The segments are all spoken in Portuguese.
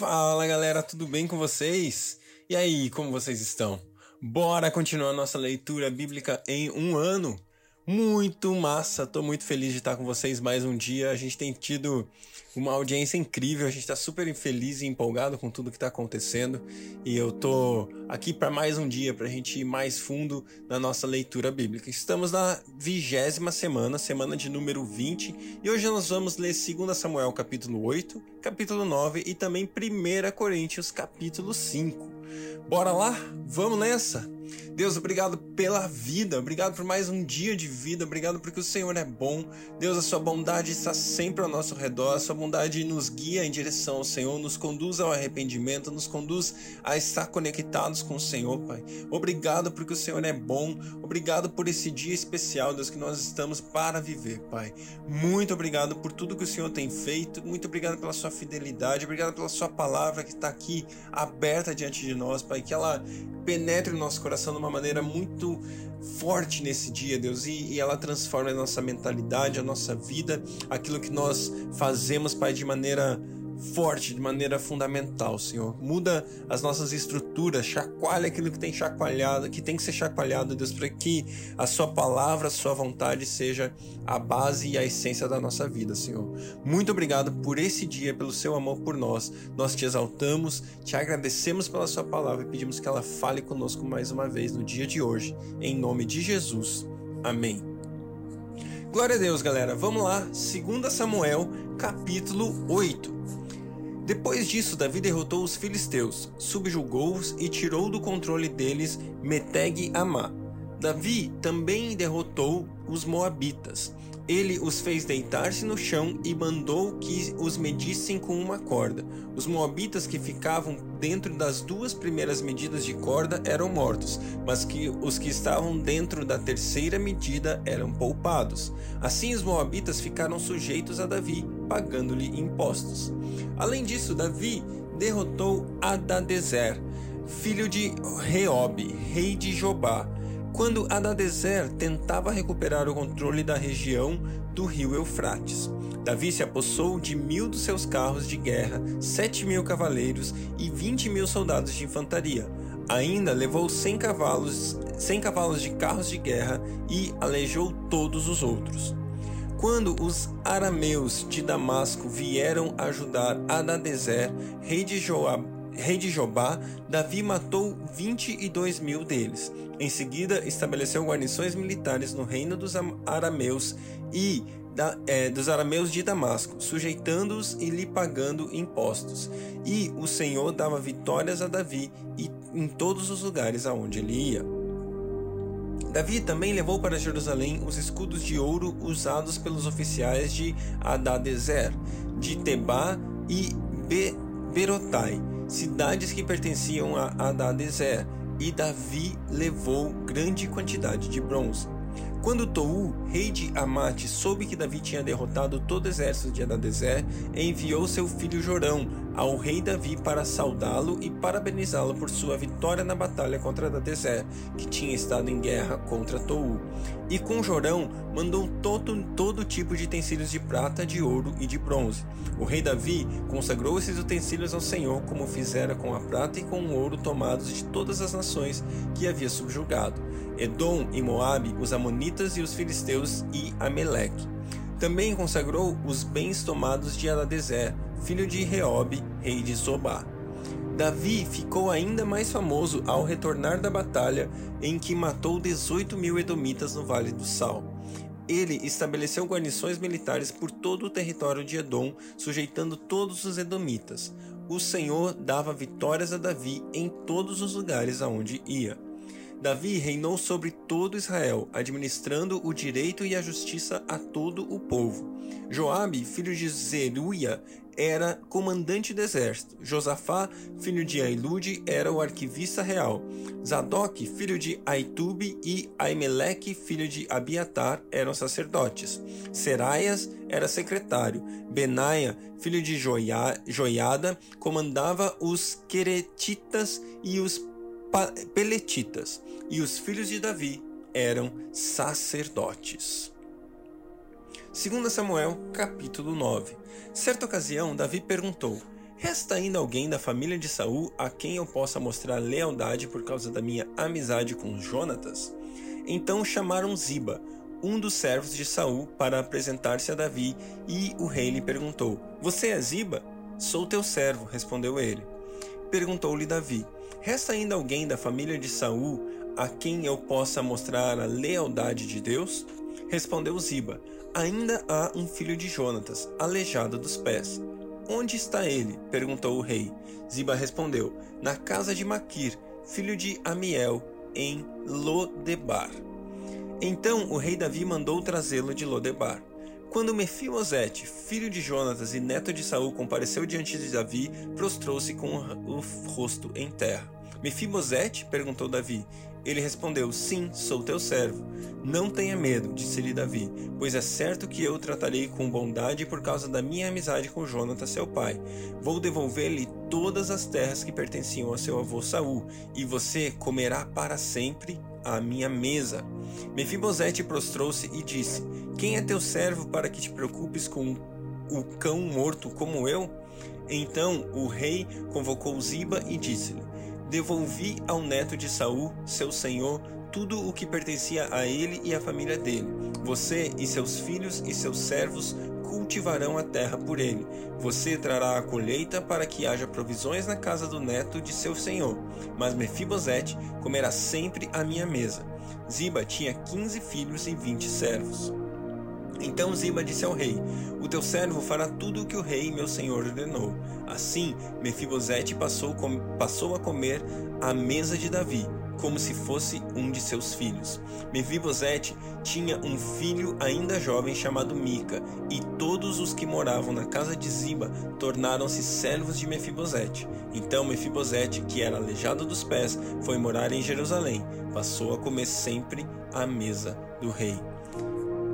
Fala galera, tudo bem com vocês? E aí, como vocês estão? Bora continuar nossa leitura bíblica em um ano? Muito massa, tô muito feliz de estar com vocês mais um dia. A gente tem tido uma audiência incrível, a gente tá super feliz e empolgado com tudo que tá acontecendo. E eu tô aqui para mais um dia, pra gente ir mais fundo na nossa leitura bíblica. Estamos na vigésima semana, semana de número 20, e hoje nós vamos ler 2 Samuel capítulo 8, capítulo 9 e também 1 Coríntios capítulo 5. Bora lá? Vamos nessa? Deus, obrigado pela vida, obrigado por mais um dia de vida, obrigado porque o Senhor é bom. Deus, a sua bondade está sempre ao nosso redor, a sua bondade nos guia em direção ao Senhor, nos conduz ao arrependimento, nos conduz a estar conectados com o Senhor, Pai. Obrigado porque o Senhor é bom, obrigado por esse dia especial, Deus, que nós estamos para viver, Pai. Muito obrigado por tudo que o Senhor tem feito, muito obrigado pela sua fidelidade, obrigado pela sua palavra que está aqui aberta diante de nós, Pai, que ela penetre no nosso coração de uma maneira muito forte nesse dia, Deus, e, e, ela transforma a nossa mentalidade, a nossa vida, aquilo que nós fazemos, Pai, de maneira forte, de maneira fundamental, Senhor. Muda as nossas estruturas, chacoalha aquilo que tem chacoalhado, que tem que ser chacoalhado, Deus, para que a Sua palavra, a Sua vontade seja a base e a essência da nossa vida, Senhor. Muito obrigado por esse dia, pelo Seu amor por nós. Nós te exaltamos, te agradecemos pela Sua palavra e pedimos que ela fale conosco mais uma vez no dia de hoje, em nome de Jesus. Amém. Glória a Deus, galera. Vamos lá, 2 Samuel, capítulo 8. Depois disso, Davi derrotou os filisteus, subjugou-os e tirou do controle deles Meteg Amá. Davi também derrotou os moabitas. Ele os fez deitar-se no chão e mandou que os medissem com uma corda. Os moabitas que ficavam dentro das duas primeiras medidas de corda eram mortos, mas que os que estavam dentro da terceira medida eram poupados. Assim os moabitas ficaram sujeitos a Davi, pagando-lhe impostos. Além disso, Davi derrotou Adadezer, filho de Reob, rei de Jobá quando Adadezer tentava recuperar o controle da região do rio Eufrates. Davi se apossou de mil dos seus carros de guerra, sete mil cavaleiros e vinte mil soldados de infantaria. Ainda levou cem cavalos, cem cavalos de carros de guerra e aleijou todos os outros. Quando os arameus de Damasco vieram ajudar Adadezer, rei de Joab, rei de Jobá, Davi matou 22 mil deles. Em seguida, estabeleceu guarnições militares no reino dos arameus e da, é, dos arameus de Damasco, sujeitando-os e lhe pagando impostos. E o Senhor dava vitórias a Davi e em todos os lugares aonde ele ia. Davi também levou para Jerusalém os escudos de ouro usados pelos oficiais de Adadezer, de Tebá e Be Berotai, cidades que pertenciam a Adadezer, e Davi levou grande quantidade de bronze. Quando Tou, rei de Amate, soube que Davi tinha derrotado todo o exército de Adadezer, enviou seu filho Jorão ao rei Davi para saudá-lo e parabenizá-lo por sua vitória na batalha contra Adadezer, que tinha estado em guerra contra Tou. E com Jorão mandou todo, todo tipo de utensílios de prata, de ouro e de bronze. O rei Davi consagrou esses utensílios ao Senhor, como fizera com a prata e com o ouro tomados de todas as nações que havia subjugado. Edom e Moabe, os amonitas e os filisteus e Ameleque. Também consagrou os bens tomados de Adadezer, filho de Reob, rei de Zobá. Davi ficou ainda mais famoso ao retornar da batalha em que matou 18 mil edomitas no Vale do Sal. Ele estabeleceu guarnições militares por todo o território de Edom, sujeitando todos os edomitas. O Senhor dava vitórias a Davi em todos os lugares aonde ia. Davi reinou sobre todo Israel, administrando o direito e a justiça a todo o povo. Joabe, filho de Zeruia, era comandante do exército. Josafá, filho de Ailude, era o arquivista real. Zadok, filho de Aitube, e Aimeleque, filho de Abiatar, eram sacerdotes. Seraias era secretário. Benaia, filho de Joia, Joiada, comandava os Queretitas e os Peletitas, e os filhos de Davi eram sacerdotes. 2 Samuel, capítulo 9. Certa ocasião, Davi perguntou: Resta ainda alguém da família de Saul a quem eu possa mostrar lealdade por causa da minha amizade com Jonatas? Então chamaram Ziba, um dos servos de Saul, para apresentar-se a Davi, e o rei lhe perguntou: Você é Ziba? Sou teu servo, respondeu ele. Perguntou-lhe Davi: Resta ainda alguém da família de Saul a quem eu possa mostrar a lealdade de Deus? Respondeu Ziba: Ainda há um filho de Jonatas, aleijado dos pés. Onde está ele? perguntou o rei. Ziba respondeu: Na casa de Maquir, filho de Amiel, em Lodebar. Então o rei Davi mandou trazê-lo de Lodebar. Quando Mefibosete, filho de Jonatas e neto de Saul, compareceu diante de Davi, prostrou-se com o rosto em terra. Mefibosete? perguntou Davi. Ele respondeu: Sim, sou teu servo. Não tenha medo, disse-lhe Davi, pois é certo que eu o tratarei com bondade por causa da minha amizade com Jonatas, seu pai. Vou devolver-lhe todas as terras que pertenciam a seu avô Saul, e você comerá para sempre à minha mesa. Mefibosete prostrou-se e disse: Quem é teu servo para que te preocupes com o cão morto como eu? Então o rei convocou Ziba e disse-lhe: devolvi ao neto de Saul, seu senhor, tudo o que pertencia a ele e à família dele. Você e seus filhos e seus servos cultivarão a terra por ele. Você trará a colheita para que haja provisões na casa do neto de seu senhor. Mas Mefibosete comerá sempre à minha mesa. Ziba tinha quinze filhos e vinte servos. Então Ziba disse ao rei: O teu servo fará tudo o que o rei, meu senhor, ordenou. Assim, Mefibosete passou, passou a comer à mesa de Davi, como se fosse um de seus filhos. Mefibosete tinha um filho ainda jovem chamado Mica, e todos os que moravam na casa de Ziba tornaram-se servos de Mefibosete. Então Mefibosete, que era aleijado dos pés, foi morar em Jerusalém. Passou a comer sempre à mesa do rei.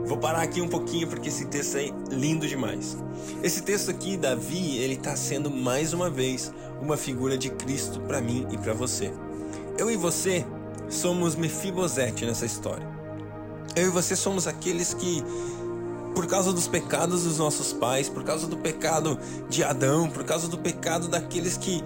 Vou parar aqui um pouquinho porque esse texto é lindo demais. Esse texto aqui, Davi, ele está sendo mais uma vez uma figura de Cristo para mim e para você. Eu e você somos Mefibosete nessa história. Eu e você somos aqueles que, por causa dos pecados dos nossos pais, por causa do pecado de Adão, por causa do pecado daqueles que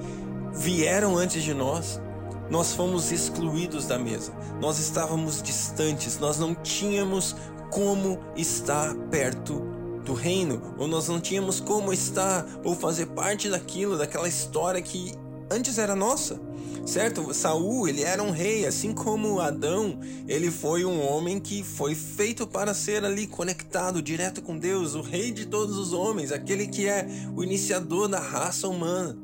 vieram antes de nós, nós fomos excluídos da mesa. Nós estávamos distantes, nós não tínhamos como estar perto do reino, ou nós não tínhamos como estar ou fazer parte daquilo, daquela história que antes era nossa. Certo? Saul, ele era um rei, assim como Adão, ele foi um homem que foi feito para ser ali conectado direto com Deus, o rei de todos os homens, aquele que é o iniciador da raça humana.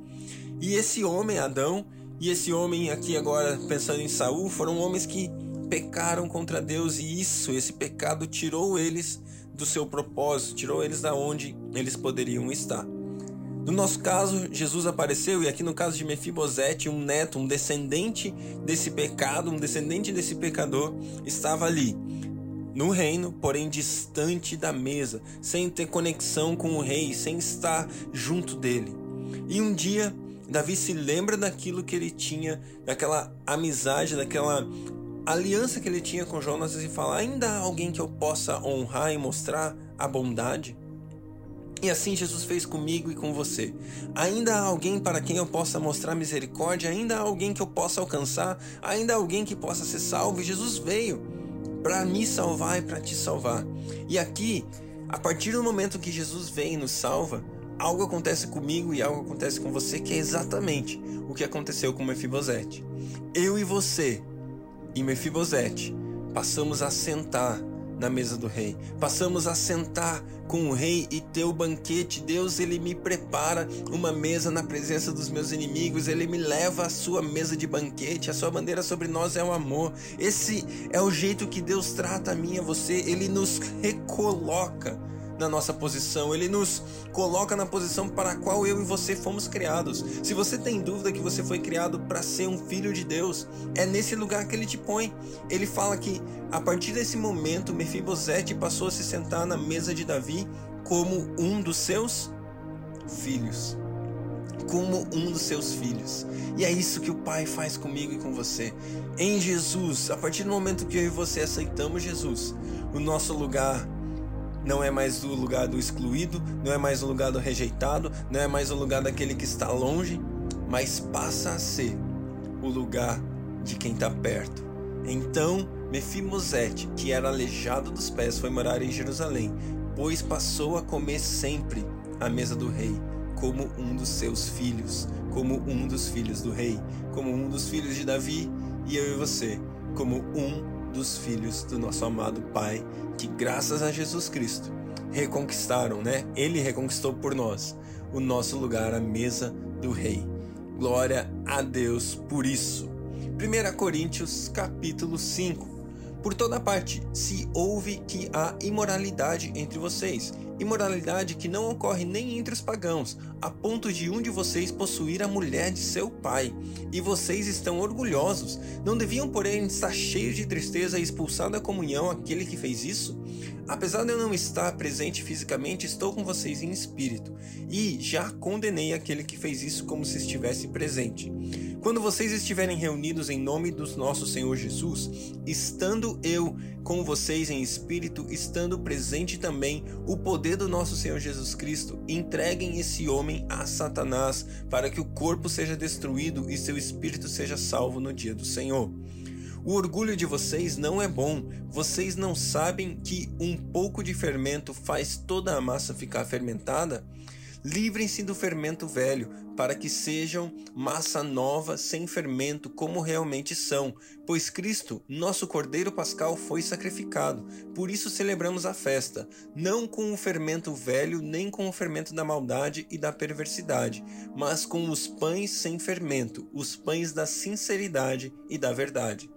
E esse homem, Adão, e esse homem aqui agora pensando em Saul, foram homens que pecaram contra Deus e isso, esse pecado tirou eles do seu propósito, tirou eles da onde eles poderiam estar. No nosso caso, Jesus apareceu e aqui no caso de Mefibosete, um neto, um descendente desse pecado, um descendente desse pecador, estava ali no reino, porém distante da mesa, sem ter conexão com o rei, sem estar junto dele. E um dia Davi se lembra daquilo que ele tinha, daquela amizade, daquela aliança que ele tinha com Jonas e fala: ainda há alguém que eu possa honrar e mostrar a bondade? E assim Jesus fez comigo e com você. Ainda há alguém para quem eu possa mostrar misericórdia, ainda há alguém que eu possa alcançar, ainda há alguém que possa ser salvo. E Jesus veio para me salvar e para te salvar. E aqui, a partir do momento que Jesus vem e nos salva, algo acontece comigo e algo acontece com você que é exatamente o que aconteceu com Mefibosete. Eu e você e Mefibosete, passamos a sentar na mesa do rei. Passamos a sentar com o rei e ter o banquete. Deus, ele me prepara uma mesa na presença dos meus inimigos. Ele me leva à sua mesa de banquete. A sua bandeira sobre nós é o amor. Esse é o jeito que Deus trata a mim e a você. Ele nos recoloca na nossa posição, ele nos coloca na posição para a qual eu e você fomos criados. Se você tem dúvida que você foi criado para ser um filho de Deus, é nesse lugar que ele te põe. Ele fala que a partir desse momento Mefibosete passou a se sentar na mesa de Davi como um dos seus filhos. Como um dos seus filhos. E é isso que o Pai faz comigo e com você. Em Jesus, a partir do momento que eu e você aceitamos Jesus, o nosso lugar não é mais o lugar do excluído, não é mais o lugar do rejeitado, não é mais o lugar daquele que está longe, mas passa a ser o lugar de quem está perto. Então Mefimosete, que era aleijado dos pés, foi morar em Jerusalém, pois passou a comer sempre à mesa do rei, como um dos seus filhos, como um dos filhos do rei, como um dos filhos de Davi, e eu e você, como um dos filhos do nosso amado Pai, que graças a Jesus Cristo reconquistaram, né? Ele reconquistou por nós o nosso lugar à mesa do rei. Glória a Deus por isso. 1 Coríntios capítulo 5 por toda parte se ouve que há imoralidade entre vocês, imoralidade que não ocorre nem entre os pagãos, a ponto de um de vocês possuir a mulher de seu pai. E vocês estão orgulhosos. Não deviam, porém, estar cheios de tristeza e expulsar da comunhão aquele que fez isso? Apesar de eu não estar presente fisicamente, estou com vocês em espírito, e já condenei aquele que fez isso como se estivesse presente. Quando vocês estiverem reunidos em nome do nosso Senhor Jesus, estando eu com vocês em espírito, estando presente também o poder do nosso Senhor Jesus Cristo, entreguem esse homem a Satanás, para que o corpo seja destruído e seu espírito seja salvo no dia do Senhor. O orgulho de vocês não é bom. Vocês não sabem que um pouco de fermento faz toda a massa ficar fermentada? Livrem-se do fermento velho, para que sejam massa nova, sem fermento, como realmente são, pois Cristo, nosso Cordeiro Pascal, foi sacrificado. Por isso celebramos a festa, não com o fermento velho, nem com o fermento da maldade e da perversidade, mas com os pães sem fermento, os pães da sinceridade e da verdade.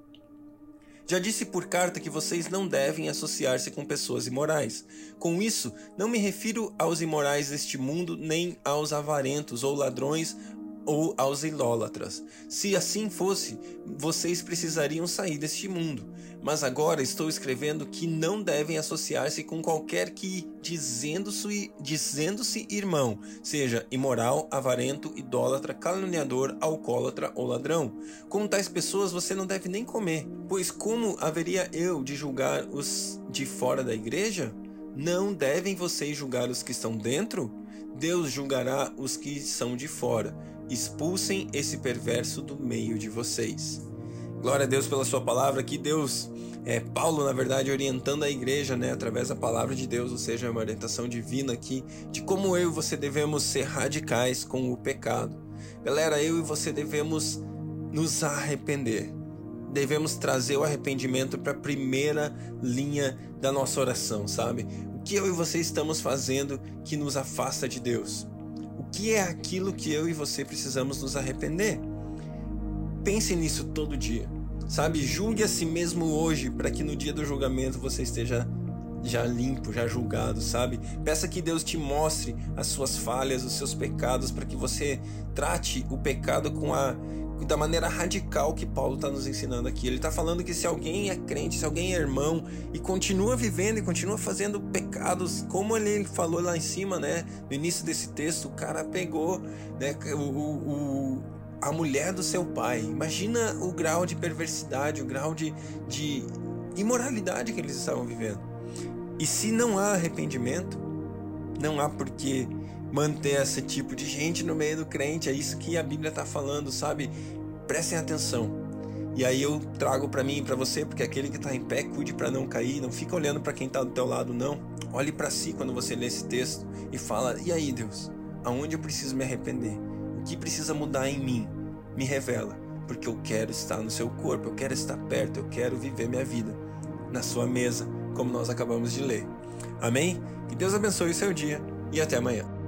Já disse por carta que vocês não devem associar-se com pessoas imorais. Com isso, não me refiro aos imorais deste mundo, nem aos avarentos ou ladrões ou aos idólatras. Se assim fosse, vocês precisariam sair deste mundo. Mas agora estou escrevendo que não devem associar-se com qualquer que, dizendo-se dizendo irmão, seja imoral, avarento, idólatra, caluniador, alcoólatra ou ladrão. Com tais pessoas você não deve nem comer, pois como haveria eu de julgar os de fora da igreja? Não devem vocês julgar os que estão dentro? Deus julgará os que são de fora. Expulsem esse perverso do meio de vocês. Glória a Deus pela sua palavra, que Deus, é, Paulo, na verdade, orientando a igreja, né, através da palavra de Deus, ou seja, uma orientação divina aqui, de como eu e você devemos ser radicais com o pecado. Galera, eu e você devemos nos arrepender. Devemos trazer o arrependimento para a primeira linha da nossa oração, sabe? O que eu e você estamos fazendo que nos afasta de Deus? Que é aquilo que eu e você precisamos nos arrepender? Pense nisso todo dia. Sabe, julgue a si mesmo hoje para que no dia do julgamento você esteja já limpo, já julgado, sabe? Peça que Deus te mostre as suas falhas, os seus pecados, para que você trate o pecado com a da maneira radical que Paulo está nos ensinando aqui. Ele está falando que se alguém é crente, se alguém é irmão e continua vivendo e continua fazendo pecados, como ele falou lá em cima, né? No início desse texto, o cara pegou, né? O, o, a mulher do seu pai. Imagina o grau de perversidade, o grau de, de imoralidade que eles estavam vivendo. E se não há arrependimento, não há por que manter esse tipo de gente no meio do crente. É isso que a Bíblia está falando, sabe? Prestem atenção. E aí eu trago para mim e para você, porque aquele que está em pé, cuide para não cair, não fica olhando para quem está do teu lado, não. Olhe para si quando você lê esse texto e fala: "E aí, Deus, aonde eu preciso me arrepender?" O que precisa mudar em mim? Me revela, porque eu quero estar no seu corpo, eu quero estar perto, eu quero viver minha vida na sua mesa, como nós acabamos de ler. Amém? Que Deus abençoe o seu dia e até amanhã.